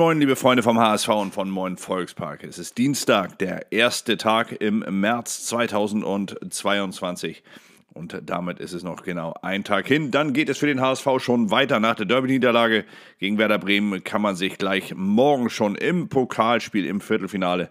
moin, liebe Freunde vom HSV und von Moin Volkspark. Es ist Dienstag, der erste Tag im März 2022. Und damit ist es noch genau ein Tag hin. Dann geht es für den HSV schon weiter. Nach der Derby-Niederlage gegen Werder Bremen kann man sich gleich morgen schon im Pokalspiel im Viertelfinale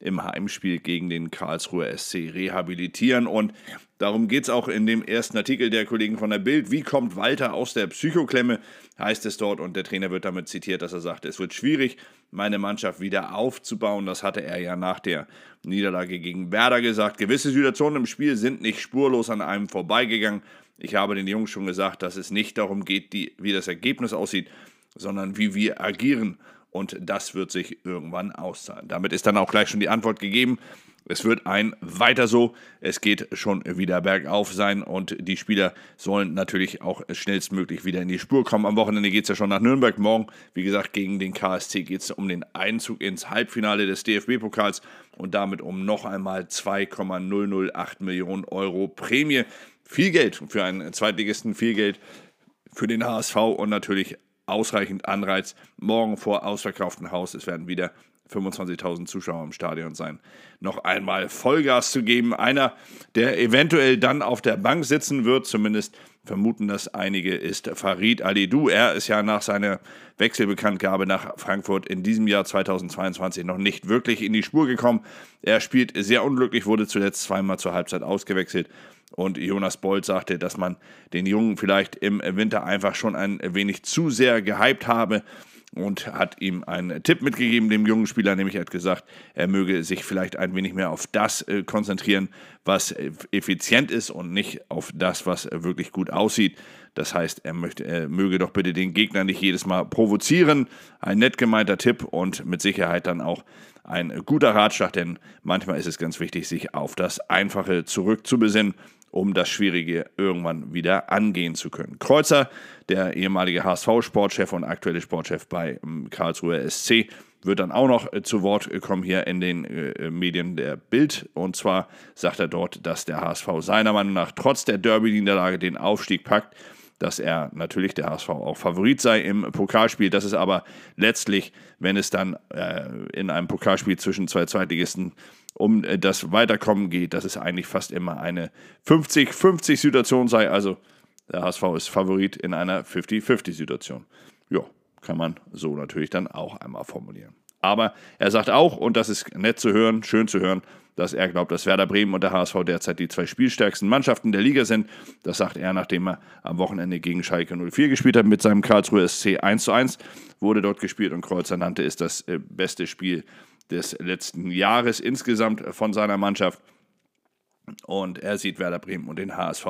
im Heimspiel gegen den Karlsruher SC rehabilitieren. Und darum geht es auch in dem ersten Artikel der Kollegen von der Bild. Wie kommt Walter aus der Psychoklemme, heißt es dort. Und der Trainer wird damit zitiert, dass er sagt, es wird schwierig, meine Mannschaft wieder aufzubauen. Das hatte er ja nach der Niederlage gegen Werder gesagt. Gewisse Situationen im Spiel sind nicht spurlos an einem vorbeigegangen. Ich habe den Jungs schon gesagt, dass es nicht darum geht, die, wie das Ergebnis aussieht, sondern wie wir agieren und das wird sich irgendwann auszahlen. Damit ist dann auch gleich schon die Antwort gegeben. Es wird ein weiter so. Es geht schon wieder bergauf sein und die Spieler sollen natürlich auch schnellstmöglich wieder in die Spur kommen. Am Wochenende geht es ja schon nach Nürnberg. Morgen, wie gesagt, gegen den KSC geht es um den Einzug ins Halbfinale des DFB-Pokals und damit um noch einmal 2,008 Millionen Euro Prämie. Viel Geld für einen Zweitligisten, viel Geld für den HSV und natürlich ausreichend Anreiz. Morgen vor ausverkauftem Haus, es werden wieder 25.000 Zuschauer im Stadion sein, noch einmal Vollgas zu geben. Einer, der eventuell dann auf der Bank sitzen wird, zumindest vermuten das einige, ist Farid Alidou. Er ist ja nach seiner Wechselbekanntgabe nach Frankfurt in diesem Jahr 2022 noch nicht wirklich in die Spur gekommen. Er spielt sehr unglücklich, wurde zuletzt zweimal zur Halbzeit ausgewechselt und Jonas Bolt sagte, dass man den Jungen vielleicht im Winter einfach schon ein wenig zu sehr gehypt habe und hat ihm einen Tipp mitgegeben, dem jungen Spieler, nämlich hat gesagt, er möge sich vielleicht ein wenig mehr auf das äh, konzentrieren, was effizient ist und nicht auf das, was wirklich gut aussieht. Das heißt, er, möchte, er möge doch bitte den Gegner nicht jedes Mal provozieren. Ein nett gemeinter Tipp und mit Sicherheit dann auch ein guter Ratschlag, denn manchmal ist es ganz wichtig, sich auf das Einfache zurückzubesinnen um das Schwierige irgendwann wieder angehen zu können. Kreuzer, der ehemalige HSV-Sportchef und aktuelle Sportchef bei ähm, Karlsruher SC, wird dann auch noch äh, zu Wort kommen hier in den äh, Medien der Bild. Und zwar sagt er dort, dass der HSV seiner Meinung nach trotz der Derby-Niederlage den Aufstieg packt dass er natürlich der HSV auch Favorit sei im Pokalspiel. Das ist aber letztlich, wenn es dann äh, in einem Pokalspiel zwischen zwei Zweitligisten um äh, das Weiterkommen geht, dass es eigentlich fast immer eine 50-50-Situation sei. Also der HSV ist Favorit in einer 50-50-Situation. Ja, kann man so natürlich dann auch einmal formulieren. Aber er sagt auch, und das ist nett zu hören, schön zu hören, dass er glaubt, dass Werder Bremen und der HSV derzeit die zwei spielstärksten Mannschaften der Liga sind. Das sagt er, nachdem er am Wochenende gegen Schalke 04 gespielt hat mit seinem Karlsruhe SC 1 zu 1. Wurde dort gespielt und Kreuzer nannte es das äh, beste Spiel des letzten Jahres insgesamt von seiner Mannschaft. Und er sieht Werder Bremen und den HSV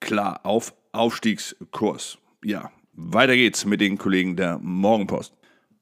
klar auf Aufstiegskurs. Ja, weiter geht's mit den Kollegen der Morgenpost.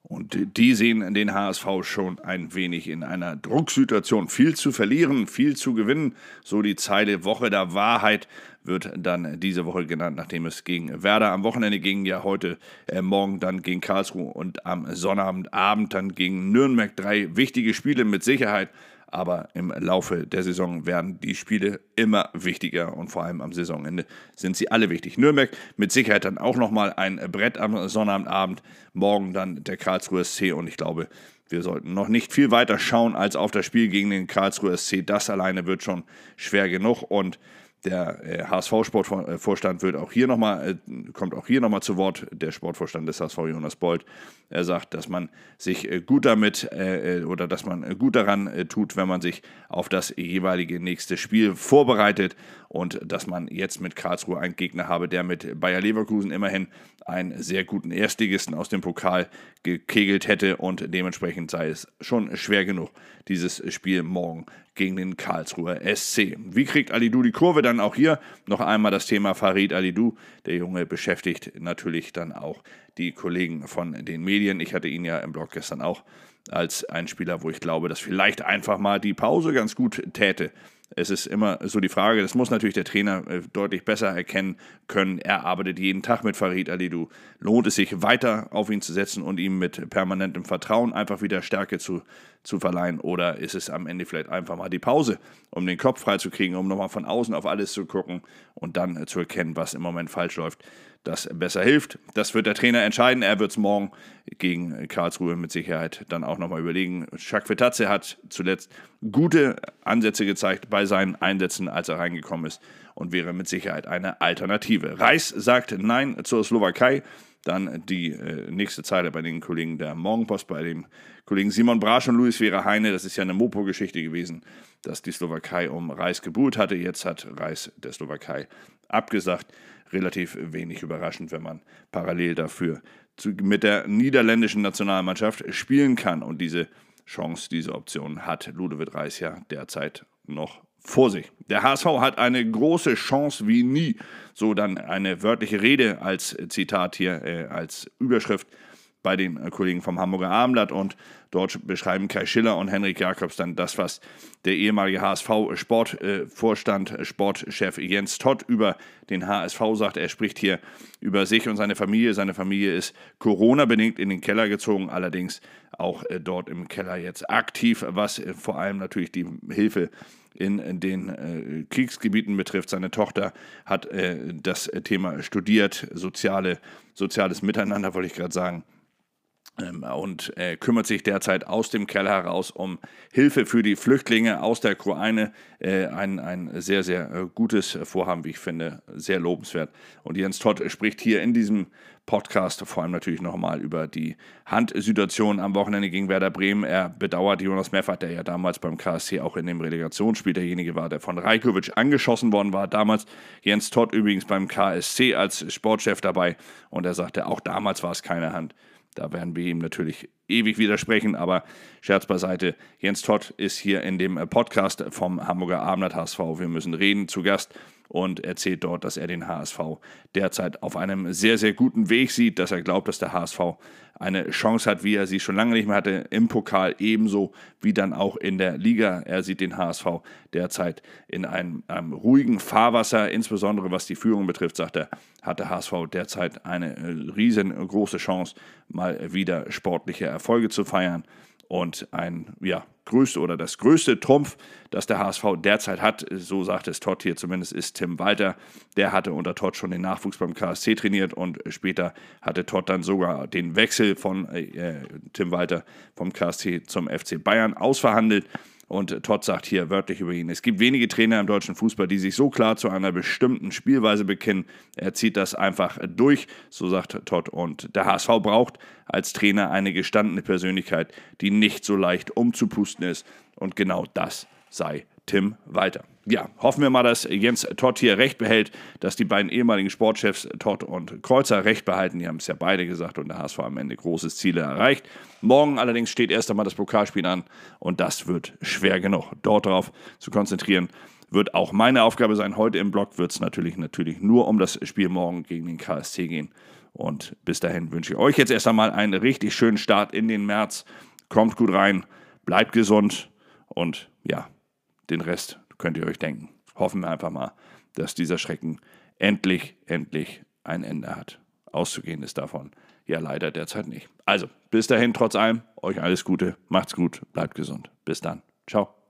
Und die sehen den HSV schon ein wenig in einer Drucksituation. Viel zu verlieren, viel zu gewinnen. So die Zeile Woche der Wahrheit wird dann diese Woche genannt, nachdem es gegen Werder am Wochenende ging, ja heute äh, Morgen dann gegen Karlsruhe und am Sonnabendabend dann gegen Nürnberg. Drei wichtige Spiele mit Sicherheit aber im Laufe der Saison werden die Spiele immer wichtiger und vor allem am Saisonende sind sie alle wichtig. Nürnberg mit Sicherheit dann auch nochmal ein Brett am Sonnabendabend, morgen dann der Karlsruher SC und ich glaube, wir sollten noch nicht viel weiter schauen als auf das Spiel gegen den Karlsruher SC. Das alleine wird schon schwer genug und der äh, HSV-Sportvorstand wird auch hier noch mal, äh, kommt auch hier nochmal zu Wort, der Sportvorstand des HSV Jonas Bold. Er sagt, dass man sich äh, gut damit oder dass man gut daran tut, wenn man sich auf das jeweilige nächste Spiel vorbereitet und dass man jetzt mit Karlsruhe einen Gegner habe, der mit Bayer Leverkusen immerhin einen sehr guten Erstligisten aus dem Pokal gekegelt hätte und dementsprechend sei es schon schwer genug, dieses Spiel morgen gegen den Karlsruher SC. Wie kriegt Alidou die Kurve? Dann auch hier noch einmal das Thema Farid Alidou. Der Junge beschäftigt natürlich dann auch die Kollegen von den Medien. Ich hatte ihn ja im Blog gestern auch als ein Spieler, wo ich glaube, dass vielleicht einfach mal die Pause ganz gut täte es ist immer so die Frage, das muss natürlich der Trainer äh, deutlich besser erkennen können. Er arbeitet jeden Tag mit Farid Alidou. Lohnt es sich weiter auf ihn zu setzen und ihm mit permanentem Vertrauen einfach wieder Stärke zu, zu verleihen? Oder ist es am Ende vielleicht einfach mal die Pause, um den Kopf freizukriegen, um nochmal von außen auf alles zu gucken und dann äh, zu erkennen, was im Moment falsch läuft? Das besser hilft. Das wird der Trainer entscheiden. Er wird es morgen gegen Karlsruhe mit Sicherheit dann auch nochmal überlegen. Jacques Fetazze hat zuletzt gute Ansätze gezeigt bei seinen Einsätzen, als er reingekommen ist und wäre mit Sicherheit eine Alternative. Reis sagt Nein zur Slowakei. Dann die äh, nächste Zeile bei den Kollegen der Morgenpost, bei dem Kollegen Simon Brasch und Luis Vera Heine. Das ist ja eine Mopo-Geschichte gewesen, dass die Slowakei um Reis gebuht hatte. Jetzt hat Reis der Slowakei abgesagt. Relativ wenig überraschend, wenn man parallel dafür zu, mit der niederländischen Nationalmannschaft spielen kann. Und diese Chance, diese Option hat Ludovic Reis ja derzeit noch vor sich. Der HSV hat eine große Chance wie nie. So dann eine wörtliche Rede als Zitat hier, äh, als Überschrift bei den äh, Kollegen vom Hamburger Abendblatt und dort beschreiben Kai Schiller und Henrik Jakobs dann das, was der ehemalige HSV-Sportvorstand, äh, Sportchef Jens Todd über den HSV sagt. Er spricht hier über sich und seine Familie. Seine Familie ist Corona-bedingt in den Keller gezogen, allerdings auch äh, dort im Keller jetzt aktiv, was vor allem natürlich die Hilfe in den äh, Kriegsgebieten betrifft. Seine Tochter hat äh, das Thema studiert, soziale, soziales Miteinander, wollte ich gerade sagen. Ähm, und äh, kümmert sich derzeit aus dem Keller heraus um Hilfe für die Flüchtlinge aus der Ukraine. Äh, ein, ein sehr, sehr äh, gutes Vorhaben, wie ich finde, sehr lobenswert. Und Jens Todd spricht hier in diesem Podcast vor allem natürlich nochmal über die Handsituation am Wochenende gegen Werder Bremen. Er bedauert Jonas Meffert, der ja damals beim KSC auch in dem Relegationsspiel derjenige war, der von Rajkovic angeschossen worden war. Damals Jens Todd übrigens beim KSC als Sportchef dabei. Und er sagte, auch damals war es keine Hand. Da werden wir ihm natürlich ewig widersprechen, aber Scherz beiseite. Jens Todd ist hier in dem Podcast vom Hamburger Abendblatt HSV. Wir müssen reden zu Gast und erzählt dort, dass er den HSV derzeit auf einem sehr, sehr guten Weg sieht, dass er glaubt, dass der HSV eine Chance hat, wie er sie schon lange nicht mehr hatte, im Pokal ebenso wie dann auch in der Liga. Er sieht den HSV derzeit in einem, einem ruhigen Fahrwasser, insbesondere was die Führung betrifft, sagt er, hat der HSV derzeit eine äh, riesengroße Chance, mal wieder sportliche Erfolge zu feiern. Und ein ja, größte oder das größte Trumpf, das der HSV derzeit hat, so sagt es Todd hier zumindest, ist Tim Walter. Der hatte unter Todd schon den Nachwuchs beim KSC trainiert und später hatte Todd dann sogar den Wechsel von äh, Tim Walter vom KSC zum FC Bayern ausverhandelt. Und Todd sagt hier wörtlich über ihn, es gibt wenige Trainer im deutschen Fußball, die sich so klar zu einer bestimmten Spielweise bekennen. Er zieht das einfach durch, so sagt Todd. Und der HSV braucht als Trainer eine gestandene Persönlichkeit, die nicht so leicht umzupusten ist. Und genau das sei Tim Walter. Ja, hoffen wir mal, dass Jens Todd hier recht behält, dass die beiden ehemaligen Sportchefs Todd und Kreuzer recht behalten. Die haben es ja beide gesagt und der HSV am Ende großes Ziele erreicht. Morgen allerdings steht erst einmal das Pokalspiel an und das wird schwer genug. Dort darauf zu konzentrieren, wird auch meine Aufgabe sein. Heute im Blog wird es natürlich, natürlich nur um das Spiel morgen gegen den KSC gehen. Und bis dahin wünsche ich euch jetzt erst einmal einen richtig schönen Start in den März. Kommt gut rein, bleibt gesund und ja, den Rest könnt ihr euch denken. Hoffen wir einfach mal, dass dieser Schrecken endlich, endlich ein Ende hat. Auszugehen ist davon ja leider derzeit nicht. Also, bis dahin, trotz allem, euch alles Gute, macht's gut, bleibt gesund. Bis dann. Ciao.